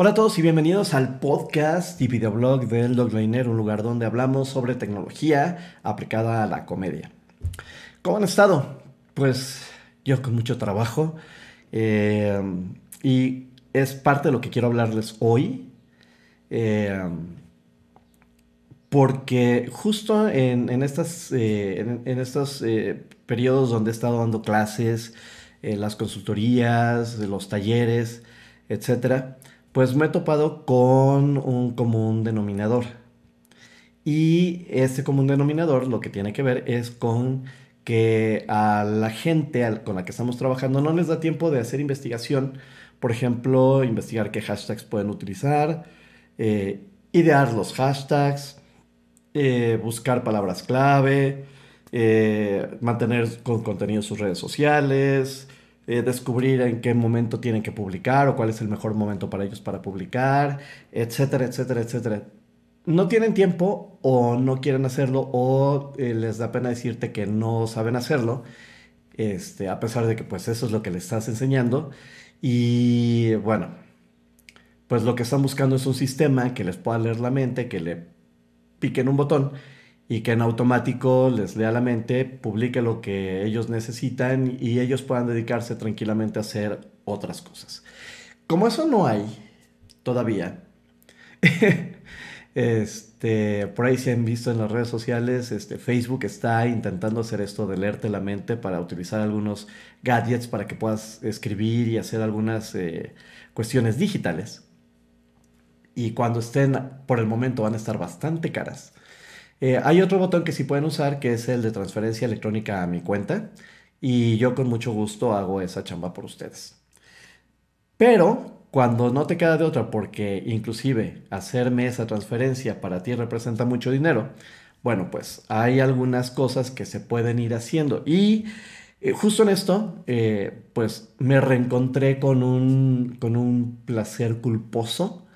Hola a todos y bienvenidos al podcast y videoblog del Dogliner, un lugar donde hablamos sobre tecnología aplicada a la comedia. ¿Cómo han estado? Pues yo con mucho trabajo eh, y es parte de lo que quiero hablarles hoy. Eh, porque justo en, estas, eh, en, estos periodos donde he estado dando clases, las consultorías, los talleres, etcétera, pues me he topado con un común denominador. Y ese común denominador lo que tiene que ver es con que a la gente con la que estamos trabajando no les da tiempo de hacer investigación. Por ejemplo, investigar qué hashtags pueden utilizar, eh, idear los hashtags, eh, buscar palabras clave, eh, mantener con contenido sus redes sociales, eh, descubrir en qué momento tienen que publicar o cuál es el mejor momento para ellos para publicar, etcétera, etcétera, etcétera. No tienen tiempo o no quieren hacerlo o eh, les da pena decirte que no saben hacerlo, este, a pesar de que pues eso es lo que les estás enseñando. Y bueno, pues lo que están buscando es un sistema que les pueda leer la mente, que le piquen un botón y que en automático les lea la mente, publique lo que ellos necesitan y ellos puedan dedicarse tranquilamente a hacer otras cosas. Como eso no hay todavía, este, por ahí se han visto en las redes sociales, este, Facebook está intentando hacer esto de leerte la mente para utilizar algunos gadgets para que puedas escribir y hacer algunas eh, cuestiones digitales. Y cuando estén, por el momento van a estar bastante caras eh, hay otro botón que sí pueden usar que es el de transferencia electrónica a mi cuenta y yo con mucho gusto hago esa chamba por ustedes. Pero cuando no te queda de otra porque inclusive hacerme esa transferencia para ti representa mucho dinero, bueno, pues hay algunas cosas que se pueden ir haciendo y eh, justo en esto, eh, pues me reencontré con un, con un placer culposo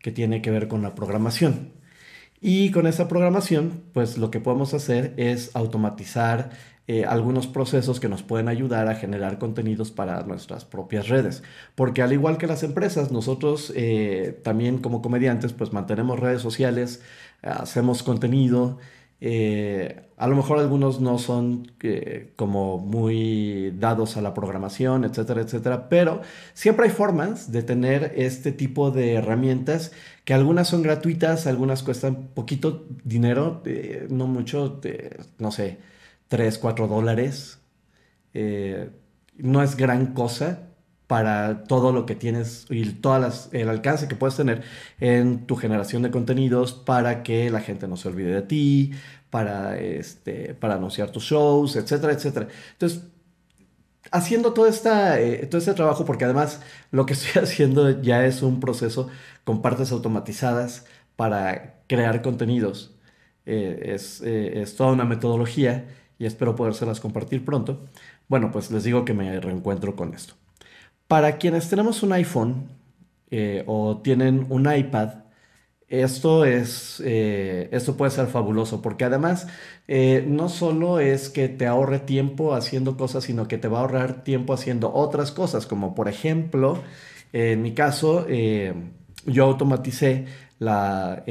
que tiene que ver con la programación. Y con esa programación, pues lo que podemos hacer es automatizar eh, algunos procesos que nos pueden ayudar a generar contenidos para nuestras propias redes. Porque al igual que las empresas, nosotros eh, también como comediantes, pues mantenemos redes sociales, hacemos contenido, eh, a lo mejor algunos no son eh, como muy dados a la programación, etcétera, etcétera, pero siempre hay formas de tener este tipo de herramientas que algunas son gratuitas, algunas cuestan poquito dinero, eh, no mucho, no sé, 3, 4 dólares. no es gran cosa, para todo lo que tienes y todas el alcance que puedes tener en tu generación de contenidos para que la gente no se olvide de ti, para, este, para anunciar tus shows, etcétera, etcétera. Entonces, haciendo todo, esta, eh, todo este trabajo, porque además lo que estoy haciendo ya es un proceso con partes automatizadas para crear contenidos. Eh, es, eh, es toda una metodología y espero podérselas compartir pronto. Bueno, pues les digo que me reencuentro con esto. Para quienes tenemos un iPhone eh, o tienen un iPad, esto, es, eh, esto puede ser fabuloso porque además eh, no solo es que te ahorre tiempo haciendo cosas, sino que te va a ahorrar tiempo haciendo otras cosas, como por ejemplo, en mi caso, yo automaticé la,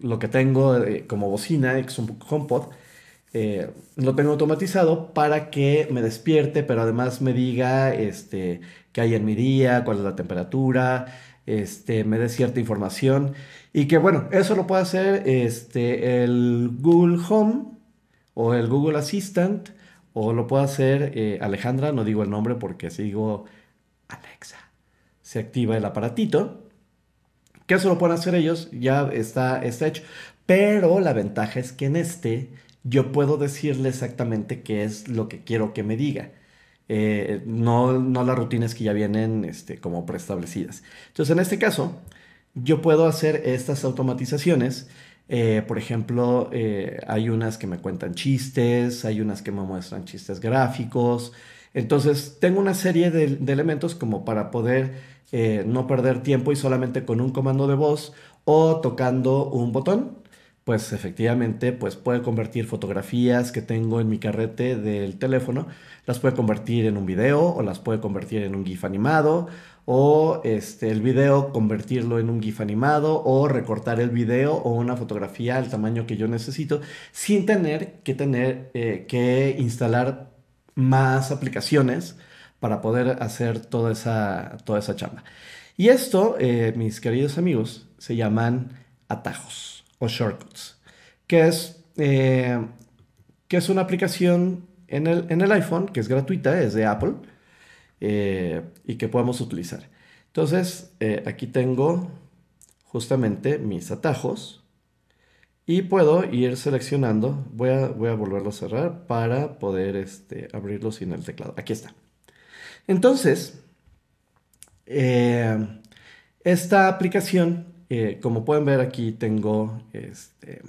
lo que tengo como bocina, que es un HomePod, eh, lo tengo automatizado para que me despierte, pero además me diga este, qué hay en mi día, cuál es la temperatura, este, me dé cierta información. Y que bueno, eso lo puede hacer este, el Google Home o el Google Assistant, o lo puede hacer eh, Alejandra, no digo el nombre porque si digo Alexa, se activa el aparatito. Que eso lo pueden hacer ellos, ya está, está hecho. Pero la ventaja es que en este yo puedo decirle exactamente qué es lo que quiero que me diga. Eh, no, no las rutinas que ya vienen este, como preestablecidas. Entonces, en este caso, yo puedo hacer estas automatizaciones. Eh, por ejemplo, eh, hay unas que me cuentan chistes, hay unas que me muestran chistes gráficos. Entonces, tengo una serie de, de elementos como para poder no perder tiempo y solamente con un comando de voz o tocando un botón pues efectivamente pues puede convertir fotografías que tengo en mi carrete del teléfono, las puede convertir en un video o las puede convertir en un GIF animado o este, el video convertirlo en un GIF animado o recortar el video o una fotografía al tamaño que yo necesito sin tener que tener eh, que instalar más aplicaciones para poder hacer toda esa, toda esa chamba. Y esto, eh, mis queridos amigos, se llaman atajos o shortcuts, que es, eh, que es una aplicación en el, en el iPhone que es gratuita, es de Apple eh, y que podemos utilizar. Entonces, eh, aquí tengo justamente mis atajos y puedo ir seleccionando. Voy a, voy a volverlo a cerrar para poder este, abrirlo sin el teclado. Aquí está. Entonces, esta aplicación, como pueden ver aquí, tengo este,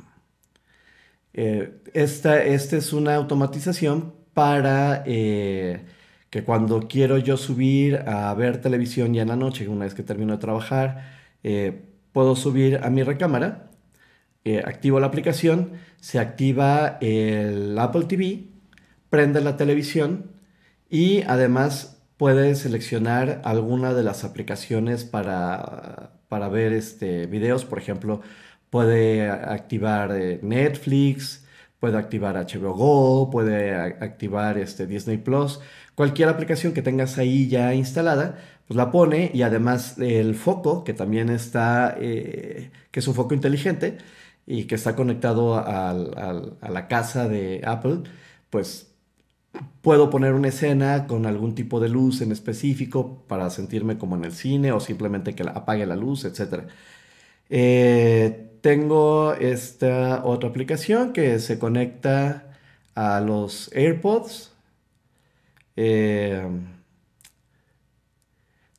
esta, esta, es una automatización para que cuando quiero yo subir a ver televisión ya en la noche, una vez que termino de trabajar, eh, puedo subir a mi recámara, eh, activo la aplicación, se activa el Apple TV, prende la televisión y además puede seleccionar alguna de las aplicaciones para, para ver este, videos, por ejemplo, puede activar eh, Netflix, puede activar HBO Go, puede activar este, Disney Plus. Cualquier aplicación que tengas ahí ya instalada, pues la pone y además el foco, que también está, eh, que es un foco inteligente y que está conectado a la casa de Apple, pues puedo poner una escena con algún tipo de luz en específico para sentirme como en el cine o simplemente que apague la luz, etc. Eh, tengo esta otra aplicación que se conecta a los AirPods eh,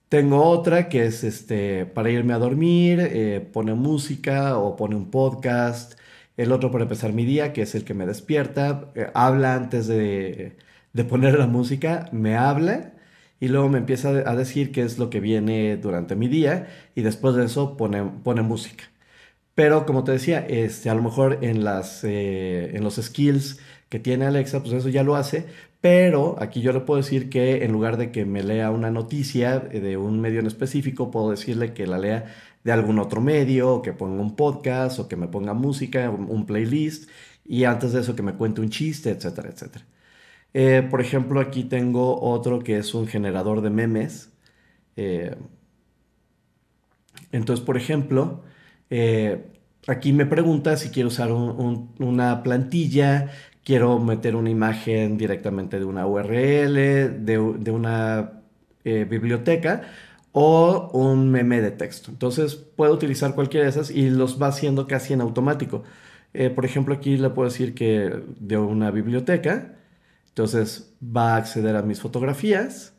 tengo otra que es este, para irme a dormir, eh, pone música o pone un podcast. El otro para empezar mi día, que es el que me despierta, habla antes de, poner la música, me habla y luego me empieza a decir qué es lo que viene durante mi día y después de eso pone, pone música. Pero como te decía, este, a lo mejor en, las, en los skills que tiene Alexa, pues eso ya lo hace, pero aquí yo le puedo decir que en lugar de que me lea una noticia de un medio en específico, puedo decirle que la lea de algún otro medio, o que ponga un podcast, o que me ponga música, un playlist, y antes de eso que me cuente un chiste, etcétera, etcétera. Eh, por ejemplo, aquí tengo otro que es un generador de memes. Eh, entonces, por ejemplo, eh, aquí me pregunta si quiero usar una plantilla quiero meter una imagen directamente de una URL, de, una eh, biblioteca o un meme de texto. Entonces puedo utilizar cualquiera de esas y los va haciendo casi en automático. Por ejemplo, aquí le puedo decir que de una biblioteca, entonces va a acceder a mis fotografías.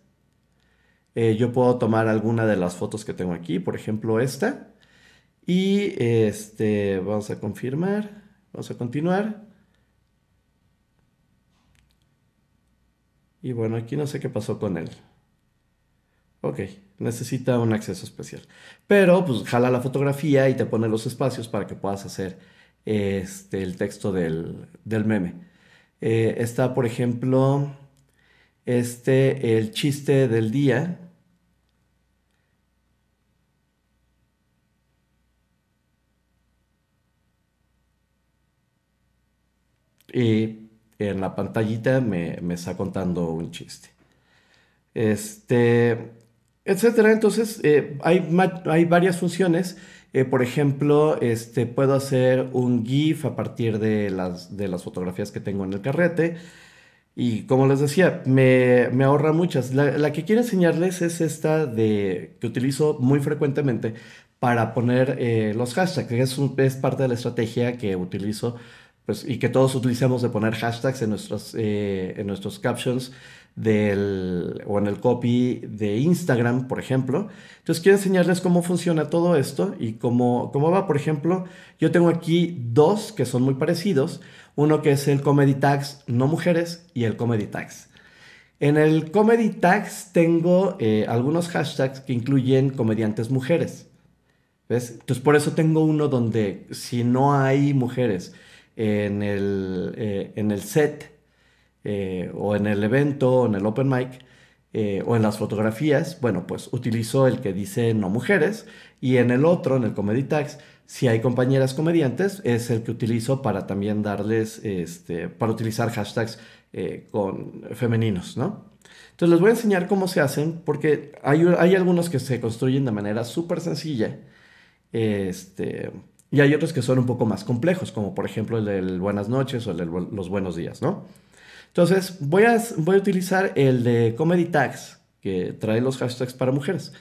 Eh, yo puedo tomar alguna de las fotos que tengo aquí, por ejemplo esta. Y este, vamos a confirmar, vamos a continuar. Y bueno, aquí no sé qué pasó con él. Ok, necesita un acceso especial. Pero pues jala la fotografía y te pone los espacios para que puedas hacer este, el texto del, meme. Eh, está, por ejemplo, este, el chiste del día. Y en la pantallita me, está contando un chiste. Este, etcétera. Entonces, eh, hay, hay, varias funciones. Eh, por ejemplo, este, puedo hacer un GIF a partir de las, de las fotografías que tengo en el carrete. Y como les decía, me, ahorra muchas. La, que quiero enseñarles es esta de, que utilizo muy frecuentemente para poner eh, los hashtags, es, es parte de la estrategia que utilizo pues, y que todos utilicemos de poner hashtags en nuestros, eh, en nuestros captions del, o en el copy de Instagram, por ejemplo. Entonces quiero enseñarles cómo funciona todo esto y cómo, cómo va. Por ejemplo, yo tengo aquí dos que son muy parecidos. Uno que es el Comedy Tags no mujeres y el Comedy Tags. En el Comedy Tags tengo eh, algunos hashtags que incluyen comediantes mujeres. ¿Ves? Entonces por eso tengo uno donde si no hay mujeres en el, eh, en el set eh, o en el evento o en el open mic, eh, o en las fotografías, bueno, pues utilizo el que dice no mujeres y en el otro, en el Comedy Tags, si hay compañeras comediantes, es el que utilizo para también darles, este, para utilizar hashtags eh, con femeninos, ¿no? Entonces les voy a enseñar cómo se hacen porque hay, hay algunos que se construyen de manera súper sencilla este, y hay otros que son un poco más complejos, como por ejemplo el del buenas noches o el de los buenos días, ¿no? Entonces, voy a, voy a utilizar el de Comedy Tags, que trae los hashtags para mujeres.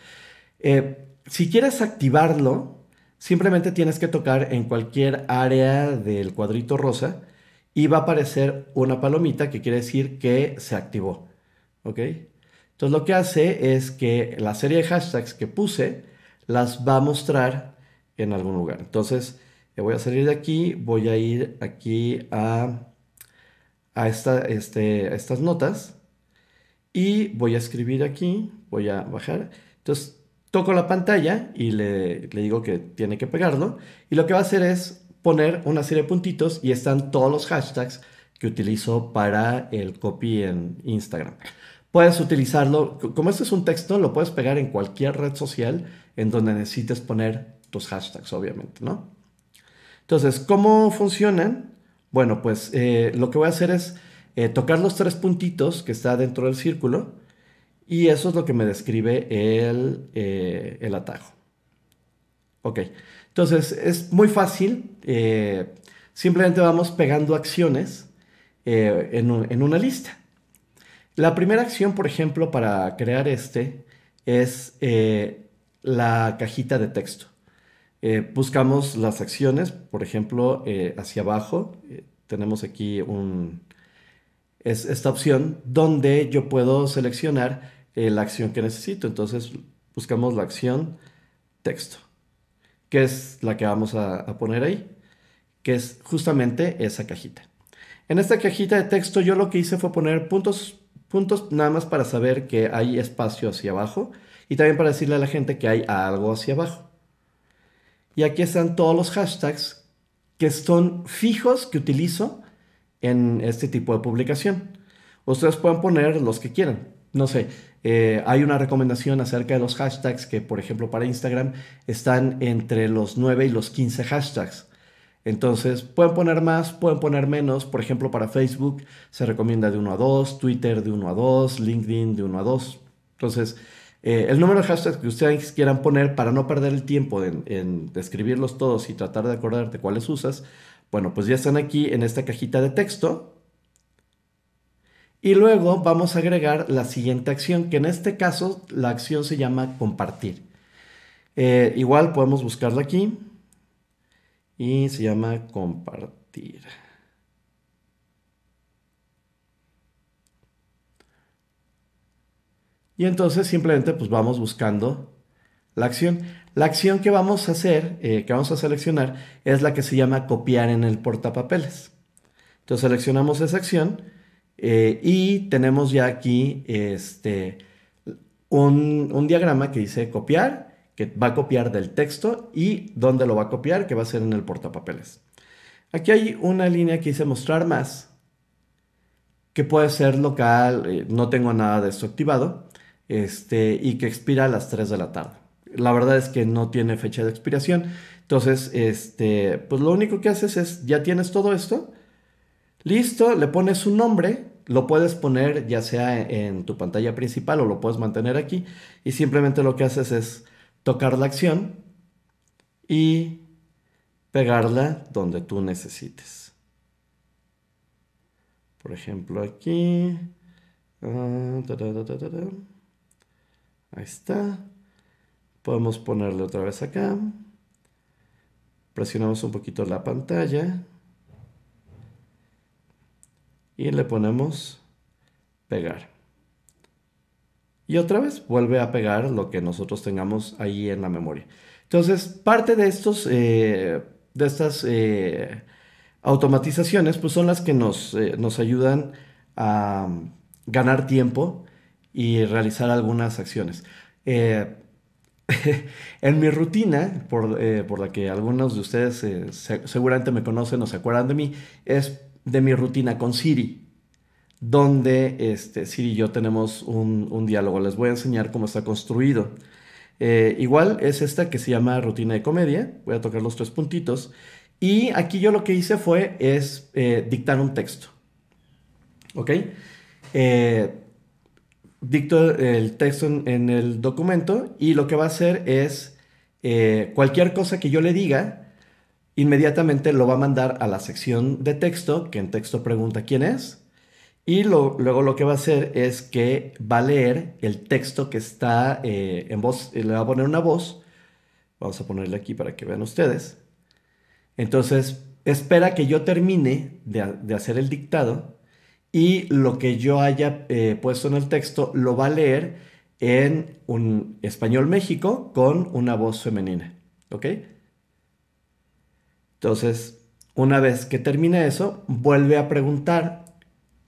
Eh, si quieres activarlo, simplemente tienes que tocar en cualquier área del cuadrito rosa y va a aparecer una palomita que quiere decir que se activó. ¿Ok? Entonces lo que hace es que la serie de hashtags que puse las va a mostrar en algún lugar. Entonces, voy a salir de aquí, voy a ir aquí a a, este, estas notas y voy a escribir aquí, voy a bajar. Entonces toco la pantalla y le, le, digo que tiene que pegarlo. Y lo que va a hacer es poner una serie de puntitos y están todos los hashtags que utilizo para el copy en Instagram. Puedes utilizarlo, como este es un texto, lo puedes pegar en cualquier red social en donde necesites poner tus hashtags, obviamente, ¿no? Entonces, ¿cómo funcionan? Bueno, pues eh, lo que voy a hacer es eh, tocar los tres puntitos que está dentro del círculo y eso es lo que me describe el, eh, el atajo. Ok, entonces es muy fácil. simplemente vamos pegando acciones en, en, una lista. La primera acción, por ejemplo, para crear este es la cajita de texto. Eh, buscamos las acciones, por ejemplo, eh, hacia abajo eh, tenemos aquí un, es esta opción donde yo puedo seleccionar la acción que necesito. Entonces buscamos la acción texto, que es la que vamos a, a poner ahí, que es justamente esa cajita. En esta cajita de texto yo lo que hice fue poner puntos, puntos nada más para saber que hay espacio hacia abajo y también para decirle a la gente que hay algo hacia abajo. Y aquí están todos los hashtags que son fijos que utilizo en este tipo de publicación. Ustedes pueden poner los que quieran. No sé, eh, hay una recomendación acerca de los hashtags que, por ejemplo, para Instagram están entre los 9 y los 15 hashtags. Entonces, pueden poner más, pueden poner menos. Por ejemplo, para Facebook se recomienda de 1 a 2, Twitter de 1 a 2, LinkedIn de 1 a 2. Entonces, eh, el número de hashtags que ustedes quieran poner para no perder el tiempo en, en describirlos todos y tratar de acordarte cuáles usas, bueno, pues ya están aquí en esta cajita de texto. Y luego vamos a agregar la siguiente acción, que en este caso la acción se llama compartir. Eh, igual podemos buscarla aquí y se llama compartir. Y entonces simplemente pues vamos buscando la acción. La acción que vamos a hacer, eh, que vamos a seleccionar, es la que se llama copiar en el portapapeles. Entonces seleccionamos esa acción eh, y tenemos ya aquí este, un, un, diagrama que dice copiar, que va a copiar del texto y dónde lo va a copiar, que va a ser en el portapapeles. Aquí hay una línea que dice mostrar más, que puede ser local, eh, no tengo nada de esto activado este, y que expira a las 3 de la tarde. La verdad es que no tiene fecha de expiración. Entonces, este, pues lo único que haces es, ya tienes todo esto, listo, le pones un nombre, lo puedes poner ya sea en tu pantalla principal o lo puedes mantener aquí y simplemente lo que haces es tocar la acción y pegarla donde tú necesites. Por ejemplo, aquí. Ah, Ahí está. Podemos ponerle otra vez acá. Presionamos un poquito la pantalla. Y le ponemos pegar. Y otra vez vuelve a pegar lo que nosotros tengamos ahí en la memoria. Entonces, parte de estos, eh, de estas eh, automatizaciones, pues son las que nos, eh, nos ayudan a ganar tiempo y realizar algunas acciones. Eh, en mi rutina, eh, por, la que algunos de ustedes eh, seguramente me conocen o se acuerdan de mí, es de mi rutina con Siri. donde este, Siri y yo tenemos un, diálogo. Les voy a enseñar cómo está construido. Igual es esta que se llama rutina de comedia. Voy a tocar los tres puntitos. Y aquí yo lo que hice fue es dictar un texto. ¿Ok? Eh, dicto el texto en, el documento y lo que va a hacer es cualquier cosa que yo le diga, inmediatamente lo va a mandar a la sección de texto, que en texto pregunta quién es y luego lo que va a hacer es que va a leer el texto que está eh, en voz, le va a poner una voz. Vamos a ponerle aquí para que vean ustedes. Entonces, espera que yo termine de, hacer el dictado y lo que yo haya eh, puesto en el texto lo va a leer en un español México con una voz femenina. ¿Ok? Entonces, una vez que termine eso, vuelve a preguntar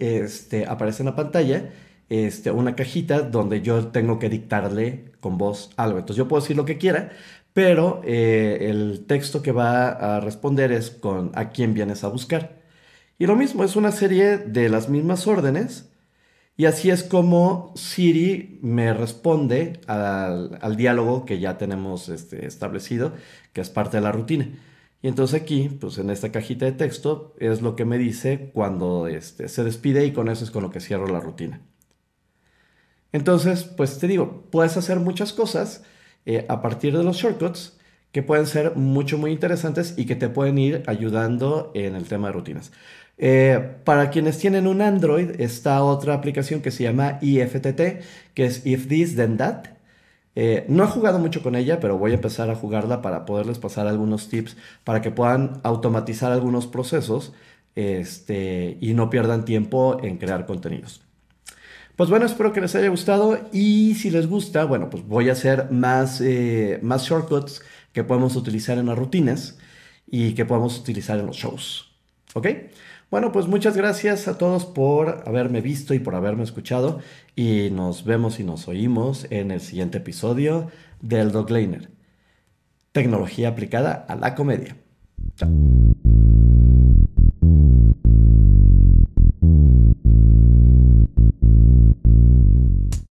este, aparece en la pantalla este, una cajita donde yo tengo que dictarle con voz algo. Entonces yo puedo decir lo que quiera, pero eh, el texto que va a responder es con a quién vienes a buscar. Y lo mismo, es una serie de las mismas órdenes. Y así es como Siri me responde al, diálogo que ya tenemos este, establecido, que es parte de la rutina. Y entonces aquí, pues en esta cajita de texto, es lo que me dice cuando este, se despide y con eso es con lo que cierro la rutina. Entonces, pues te digo, puedes hacer muchas cosas eh, a partir de los shortcuts que pueden ser mucho, muy interesantes y que te pueden ir ayudando en el tema de rutinas. Eh, para quienes tienen un Android, está otra aplicación que se llama IFTT, que es If This Then That eh, no he jugado mucho con ella, pero voy a empezar a jugarla para poderles pasar algunos tips para que puedan automatizar algunos procesos este, y no pierdan tiempo en crear contenidos. Pues bueno, espero que les haya gustado y si les gusta, bueno, pues voy a hacer más, eh, más shortcuts que podemos utilizar en las rutinas y que podemos utilizar en los shows. ¿Ok? Bueno, pues muchas gracias a todos por haberme visto y por haberme escuchado y nos vemos y nos oímos en el siguiente episodio del Dog Laner. Tecnología aplicada a la comedia. Chao.